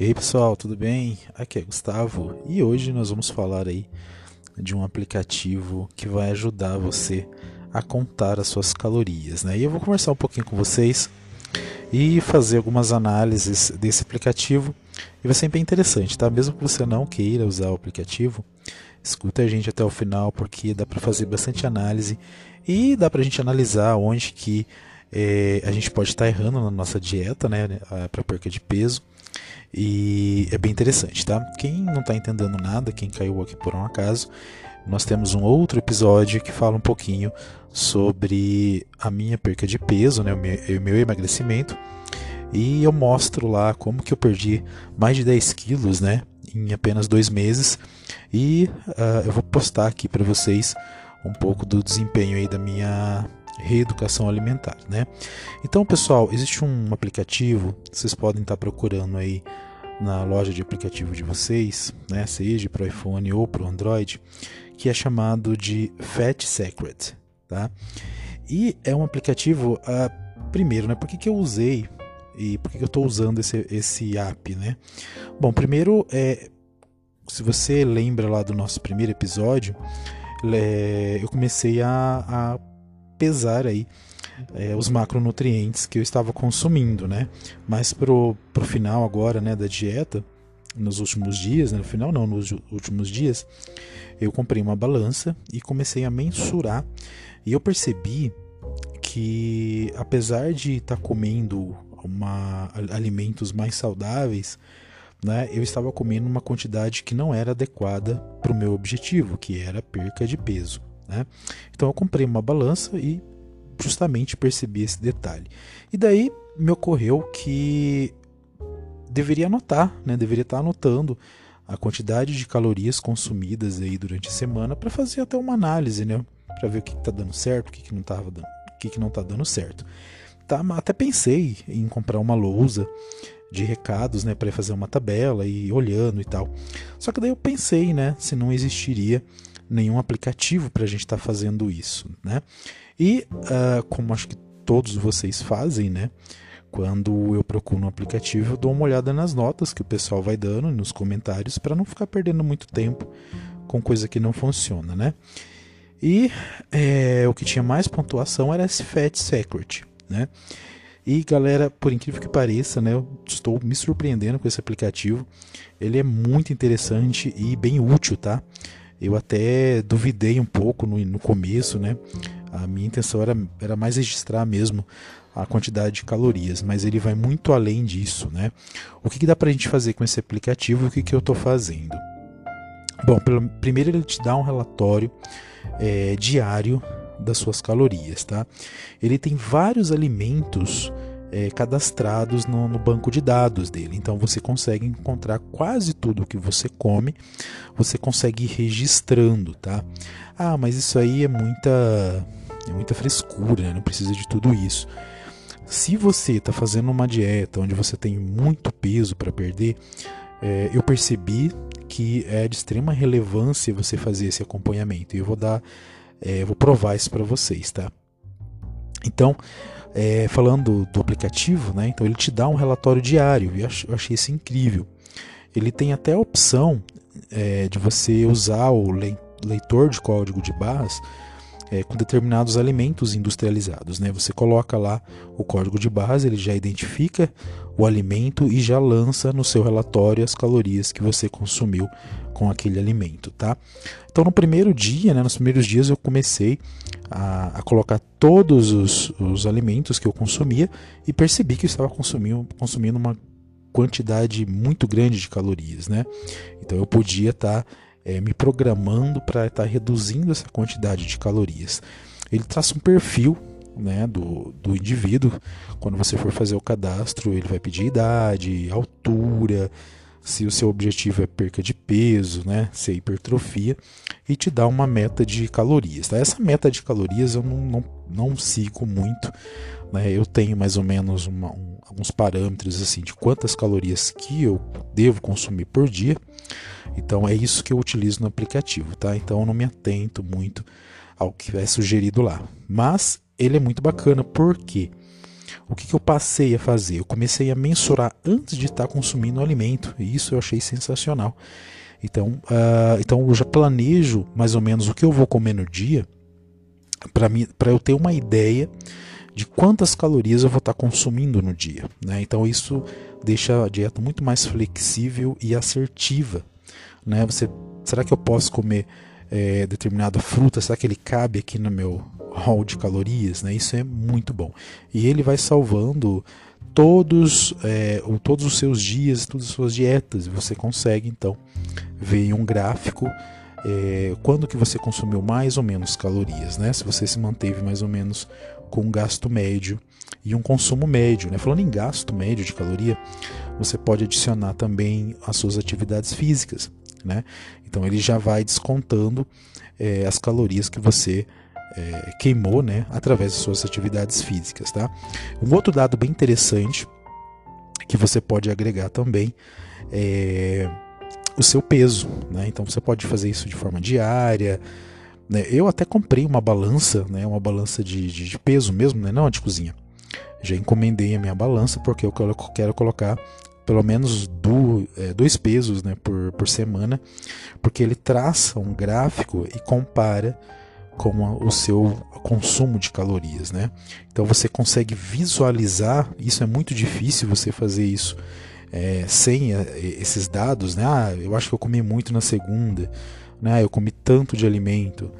E aí pessoal, tudo bem? Aqui é Gustavo e hoje nós vamos falar aí de um aplicativo que vai ajudar você a contar as suas calorias, né? E eu vou conversar um pouquinho com vocês e fazer algumas análises desse aplicativo e vai ser bem interessante, tá? Mesmo que você não queira usar o aplicativo, escuta a gente até o final porque dá para fazer bastante análise e dá para a gente analisar onde que é, a gente pode estar errando na nossa dieta, né, para perca de peso e é bem interessante, tá? Quem não está entendendo nada, quem caiu aqui por um acaso, nós temos um outro episódio que fala um pouquinho sobre a minha perca de peso, né, o meu, o meu emagrecimento. E eu mostro lá como que eu perdi mais de 10 quilos, né, em apenas dois meses. E uh, eu vou postar aqui para vocês um pouco do desempenho aí da minha reeducação alimentar, né? Então, pessoal, existe um aplicativo, vocês podem estar procurando aí na loja de aplicativo de vocês, né, seja para o iPhone ou para o Android, que é chamado de Fat Secret, tá? E é um aplicativo, uh, primeiro, né, por que, que eu usei e por que, que eu estou usando esse, esse app, né? Bom, primeiro, é, se você lembra lá do nosso primeiro episódio, eu comecei a, a pesar aí é, os macronutrientes que eu estava consumindo, né? Mas pro, pro final agora, né, da dieta, nos últimos dias, né, no final não, nos últimos dias, eu comprei uma balança e comecei a mensurar e eu percebi que apesar de estar tá comendo uma, alimentos mais saudáveis, né, eu estava comendo uma quantidade que não era adequada para o meu objetivo, que era perca de peso. Né? Então eu comprei uma balança e justamente percebi esse detalhe. E daí me ocorreu que deveria anotar, né? deveria estar anotando a quantidade de calorias consumidas aí durante a semana para fazer até uma análise, né? Para ver o que está dando certo, o que, não estava dando, o que não está dando certo. Tá, até pensei em comprar uma lousa de recados, né, para fazer uma tabela e olhando e tal. Só que daí eu pensei, né, se não existiria nenhum aplicativo para a gente estar tá fazendo isso, né? E uh, como acho que todos vocês fazem, né? Quando eu procuro um aplicativo, eu dou uma olhada nas notas que o pessoal vai dando nos comentários para não ficar perdendo muito tempo com coisa que não funciona, né? E é, o que tinha mais pontuação era esse Fat Secret, né? E galera, por incrível que pareça, né, eu estou me surpreendendo com esse aplicativo. Ele é muito interessante e bem útil, tá? Eu até duvidei um pouco no, no começo, né? A minha intenção era, era mais registrar mesmo a quantidade de calorias, mas ele vai muito além disso, né? O que, que dá para a gente fazer com esse aplicativo e o que, que eu estou fazendo? Bom, pelo, primeiro ele te dá um relatório é, diário das suas calorias, tá? Ele tem vários alimentos é, cadastrados no, no, banco de dados dele. Então você consegue encontrar quase tudo que você come, você consegue ir registrando, tá? Ah, mas isso aí é muita, é muita frescura, né? não precisa de tudo isso. Se você está fazendo uma dieta onde você tem muito peso para perder, é, eu percebi que é de extrema relevância você fazer esse acompanhamento. E eu vou dar, é, vou provar isso para vocês, tá? Então, é, falando do aplicativo, né? Então ele te dá um relatório diário e eu achei isso incrível. Ele tem até a opção é, de você usar o leitor de código de barras é, com determinados alimentos industrializados. Né? Você coloca lá o código de barras, ele já identifica o alimento e já lança no seu relatório as calorias que você consumiu com aquele alimento. Tá? Então, no primeiro dia, né, nos primeiros dias, eu comecei a, a colocar todos os, os, alimentos que eu consumia e percebi que eu estava consumindo, consumindo uma quantidade muito grande de calorias. Né? Então, eu podia estar. Tá é, me programando para estar tá reduzindo essa quantidade de calorias. Ele traça um perfil né, do, do indivíduo. Quando você for fazer o cadastro, ele vai pedir idade, altura, se o seu objetivo é perca de peso, né, se é hipertrofia, e te dá uma meta de calorias. Tá? Essa meta de calorias eu não, não, não sigo muito. Né? Eu tenho mais ou menos uma, um, alguns parâmetros assim de quantas calorias que eu devo consumir por dia. Então é isso que eu utilizo no aplicativo, tá? Então eu não me atento muito ao que é sugerido lá. Mas ele é muito bacana porque o que, que eu passei a fazer? Eu comecei a mensurar antes de estar consumindo o alimento, e isso eu achei sensacional. Então, uh, então eu já planejo mais ou menos o que eu vou comer no dia para eu ter uma ideia de quantas calorias eu vou estar consumindo no dia. Né? Então isso deixa a dieta muito mais flexível e assertiva. Né? Você, será que eu posso comer é, determinada fruta? Será que ele cabe aqui no meu hall de calorias? Né? Isso é muito bom. E ele vai salvando todos, é, todos os seus dias, todas as suas dietas. Você consegue então ver em um gráfico é, quando que você consumiu mais ou menos calorias, né? Se você se manteve mais ou menos com um gasto médio e um consumo médio, né? Falando em gasto médio de caloria, você pode adicionar também as suas atividades físicas, né? Então ele já vai descontando é, as calorias que você é, queimou, né? Através das suas atividades físicas, tá? Um outro dado bem interessante que você pode agregar também é o seu peso. Né? Então você pode fazer isso de forma diária. Né? Eu até comprei uma balança, né? uma balança de, de, de peso mesmo, né? não de cozinha. Já encomendei a minha balança porque eu quero colocar pelo menos do, é, dois pesos né, por, por semana, porque ele traça um gráfico e compara com o seu consumo de calorias. Né? Então você consegue visualizar, isso é muito difícil você fazer isso é, sem é, esses dados, né? Ah, eu acho que eu comi muito na segunda, né? Eu comi tanto de alimento.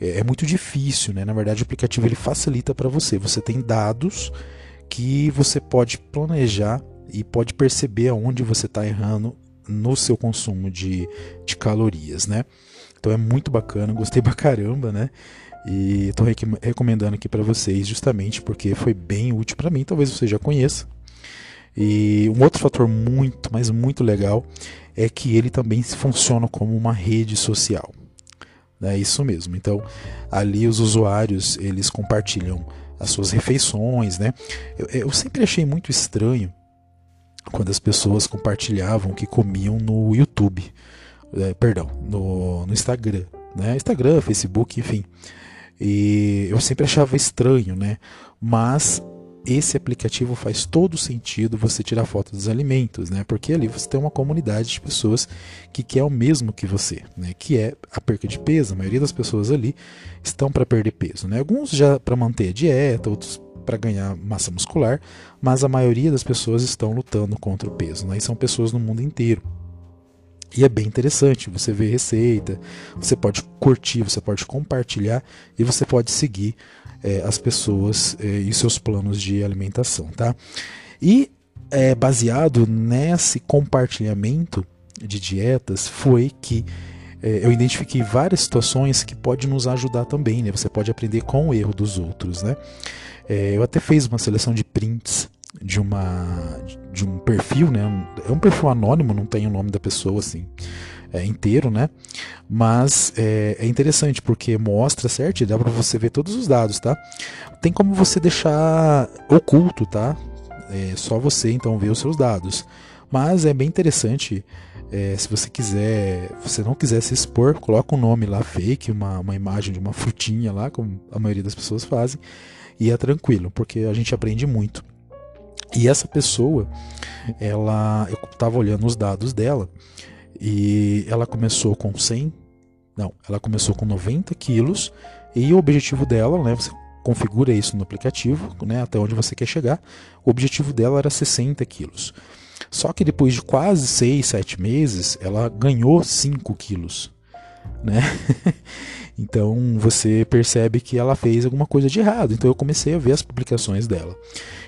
É, é muito difícil, né? Na verdade, o aplicativo ele facilita para você. Você tem dados que você pode planejar e pode perceber aonde você está errando no seu consumo de, de calorias, né? Então é muito bacana, gostei pra caramba, né? E estou recomendando aqui para vocês justamente porque foi bem útil para mim. Talvez você já conheça, e um outro fator muito, mas muito legal é que ele também funciona como uma rede social. É isso mesmo. Então, ali os usuários eles compartilham as suas refeições, né? Eu, eu sempre achei muito estranho quando as pessoas compartilhavam o que comiam no YouTube, é, perdão, no, no Instagram, né? Instagram, Facebook, enfim. E eu sempre achava estranho, né? Mas esse aplicativo faz todo sentido você tirar foto dos alimentos, né? Porque ali você tem uma comunidade de pessoas que quer o mesmo que você, né? Que é a perca de peso. A maioria das pessoas ali estão para perder peso, né? Alguns já para manter a dieta, outros para ganhar massa muscular, mas a maioria das pessoas estão lutando contra o peso, né? E são pessoas no mundo inteiro. E é bem interessante, você vê receita, você pode curtir, você pode compartilhar e você pode seguir é, as pessoas é, e seus planos de alimentação, tá? E é, baseado nesse compartilhamento de dietas foi que é, eu identifiquei várias situações que pode nos ajudar também, né? Você pode aprender com o erro dos outros, né? É, eu até fiz uma seleção de prints de uma de um perfil, né? É um perfil anônimo, não tem o nome da pessoa assim é, inteiro, né? Mas é, é, interessante porque mostra certo, dá para você ver todos os dados, tá? Tem como você deixar oculto, tá? É só você então ver os seus dados. Mas é bem interessante. É, se você quiser, você não quiser se expor, coloca um nome lá fake, uma, uma imagem de uma frutinha lá, como a maioria das pessoas fazem, e é tranquilo, porque a gente aprende muito. E essa pessoa, ela, eu estava olhando os dados dela e ela começou com 100, não, ela começou com 90 quilos e o objetivo dela, né, você configura isso no aplicativo, né, até onde você quer chegar, o objetivo dela era 60 quilos. Só que depois de quase 6, 7 meses, ela ganhou 5 quilos. Né? então você percebe que ela fez alguma coisa de errado. Então eu comecei a ver as publicações dela.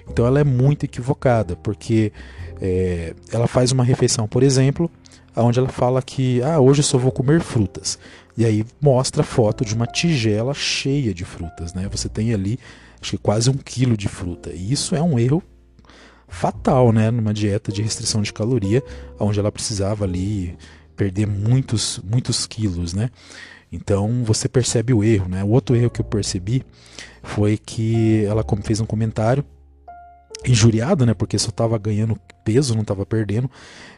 Então ela é muito equivocada, porque é, ela faz uma refeição, por exemplo, onde ela fala que ah, hoje eu só vou comer frutas. E aí mostra a foto de uma tigela cheia de frutas. Né? Você tem ali acho que quase um quilo de fruta. E isso é um erro fatal, né? Numa dieta de restrição de caloria, onde ela precisava ali perder muitos, muitos quilos, né? Então você percebe o erro, né? O outro erro que eu percebi foi que ela fez um comentário injuriada, né? Porque só estava ganhando peso, não estava perdendo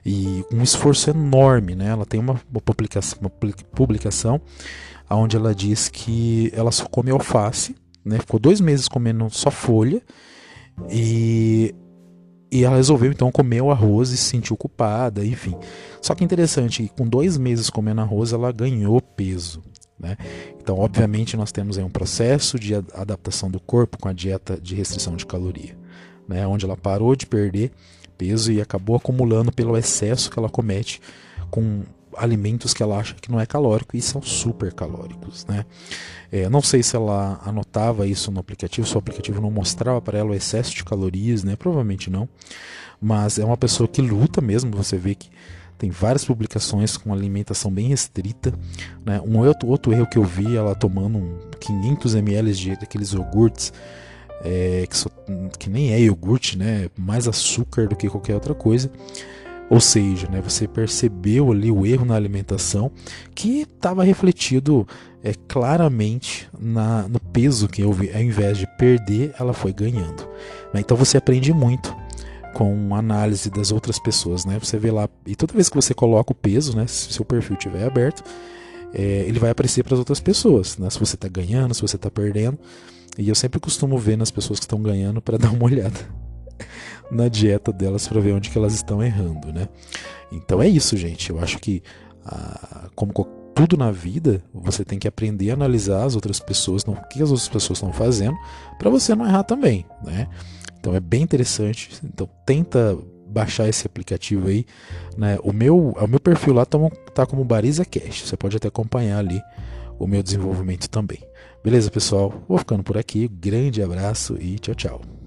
e um esforço enorme, né? Ela tem uma, uma publicação, uma publicação onde ela diz que ela só come alface, né? Ficou dois meses comendo só folha E e ela resolveu então comer o arroz e se sentiu culpada, enfim. Só que interessante, com dois meses comendo arroz, ela ganhou peso. Né? Então, obviamente, nós temos aí um processo de adaptação do corpo com a dieta de restrição de caloria, né? onde ela parou de perder peso e acabou acumulando pelo excesso que ela comete com alimentos que ela acha que não é calórico e são super calóricos, né? É, não sei se ela anotava isso no aplicativo, se o aplicativo não mostrava para ela o excesso de calorias, né? Provavelmente não. Mas é uma pessoa que luta mesmo, você vê que tem várias publicações com alimentação bem restrita. Né? Um outro, outro erro que eu vi, ela tomando um 500 ml de aqueles iogurtes, é, que, só, que nem é iogurte, né? mais açúcar do que qualquer outra coisa. Ou seja, né, você percebeu ali o erro na alimentação que estava refletido é, claramente na, no peso que houve, ao invés de perder, ela foi ganhando. Né? Então você aprende muito com análise das outras pessoas, né? Você vê lá e toda vez que você coloca o peso, né, se seu perfil estiver aberto, é, ele vai aparecer para as outras pessoas, né? Se você está ganhando, se você está perdendo. E eu sempre costumo ver nas pessoas que estão ganhando para dar uma olhada na dieta delas para ver onde que elas estão errando, né? Então é isso, gente. Eu acho que ah, como tudo na vida, você tem que aprender a analisar as outras pessoas, não, o que as outras pessoas estão fazendo, para você não errar também, né? Então é bem interessante. Então tenta baixar esse aplicativo aí, né? O meu, o meu perfil lá tá, tá como Bariza Cash. Você pode até acompanhar ali o meu desenvolvimento também. Beleza, pessoal? Vou ficando por aqui. Grande abraço e tchau, tchau.